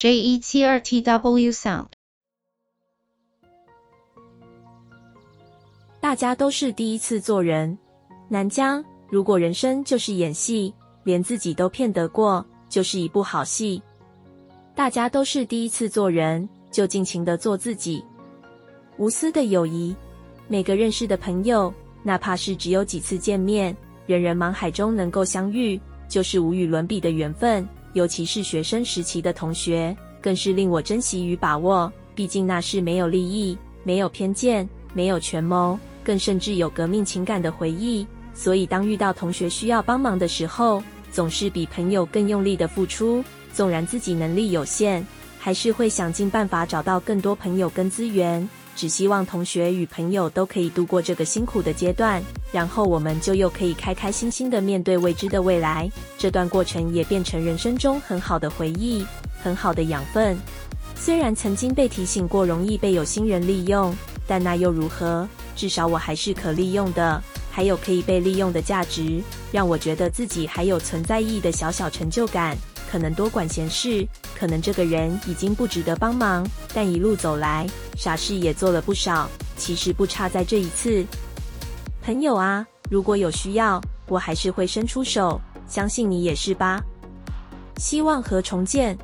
J E T R T W Sound。大家都是第一次做人，南江。如果人生就是演戏，连自己都骗得过，就是一部好戏。大家都是第一次做人，就尽情的做自己。无私的友谊，每个认识的朋友，哪怕是只有几次见面，人人茫海中能够相遇，就是无与伦比的缘分。尤其是学生时期的同学，更是令我珍惜与把握。毕竟那是没有利益、没有偏见、没有权谋，更甚至有革命情感的回忆。所以，当遇到同学需要帮忙的时候，总是比朋友更用力的付出。纵然自己能力有限，还是会想尽办法找到更多朋友跟资源。只希望同学与朋友都可以度过这个辛苦的阶段，然后我们就又可以开开心心的面对未知的未来。这段过程也变成人生中很好的回忆，很好的养分。虽然曾经被提醒过容易被有心人利用，但那又如何？至少我还是可利用的，还有可以被利用的价值，让我觉得自己还有存在意义的小小成就感。可能多管闲事，可能这个人已经不值得帮忙，但一路走来，傻事也做了不少。其实不差在这一次。朋友啊，如果有需要，我还是会伸出手，相信你也是吧。希望和重建，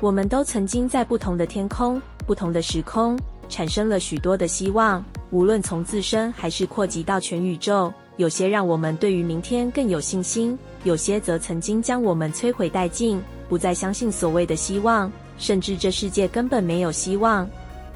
我们都曾经在不同的天空、不同的时空，产生了许多的希望，无论从自身还是扩及到全宇宙。有些让我们对于明天更有信心，有些则曾经将我们摧毁殆尽，不再相信所谓的希望，甚至这世界根本没有希望。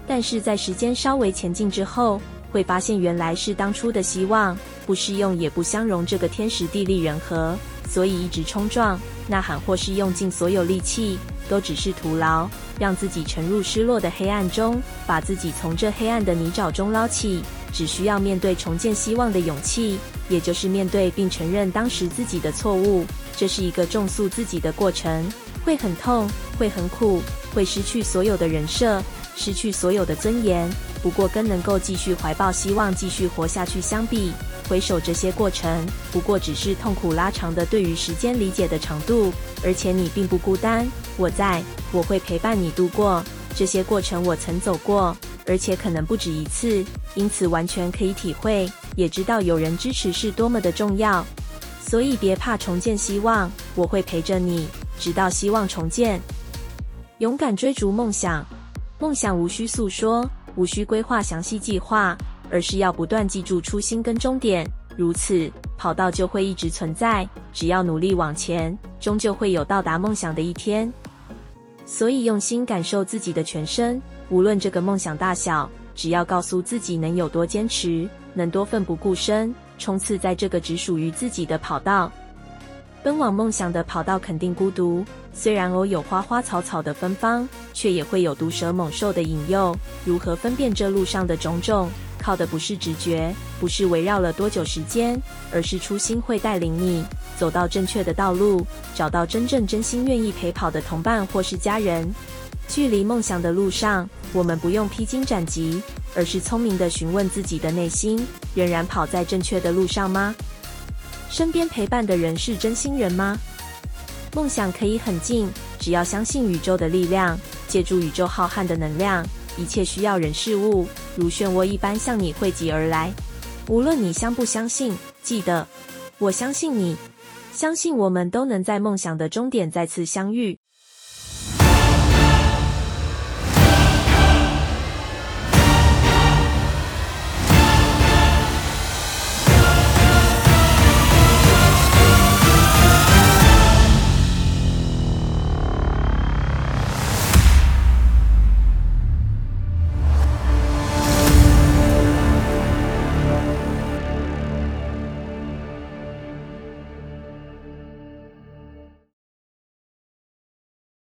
但是在时间稍微前进之后，会发现原来是当初的希望不适用，也不相容这个天时地利人和，所以一直冲撞、呐喊或是用尽所有力气，都只是徒劳，让自己沉入失落的黑暗中，把自己从这黑暗的泥沼中捞起。只需要面对重建希望的勇气，也就是面对并承认当时自己的错误。这是一个重塑自己的过程，会很痛，会很苦，会失去所有的人设，失去所有的尊严。不过，跟能够继续怀抱希望、继续活下去相比，回首这些过程，不过只是痛苦拉长的对于时间理解的长度。而且你并不孤单，我在，我会陪伴你度过这些过程。我曾走过。而且可能不止一次，因此完全可以体会，也知道有人支持是多么的重要。所以别怕重建希望，我会陪着你，直到希望重建。勇敢追逐梦想，梦想无需诉说，无需规划详细计划，而是要不断记住初心跟终点，如此跑道就会一直存在。只要努力往前，终究会有到达梦想的一天。所以用心感受自己的全身。无论这个梦想大小，只要告诉自己能有多坚持，能多奋不顾身，冲刺在这个只属于自己的跑道，奔往梦想的跑道肯定孤独。虽然偶有花花草草的芬芳，却也会有毒蛇猛兽的引诱。如何分辨这路上的种种？靠的不是直觉，不是围绕了多久时间，而是初心会带领你走到正确的道路，找到真正真心愿意陪跑的同伴或是家人。距离梦想的路上，我们不用披荆斩棘，而是聪明的询问自己的内心：仍然跑在正确的路上吗？身边陪伴的人是真心人吗？梦想可以很近，只要相信宇宙的力量，借助宇宙浩瀚的能量，一切需要人事物如漩涡一般向你汇集而来。无论你相不相信，记得，我相信你，相信我们都能在梦想的终点再次相遇。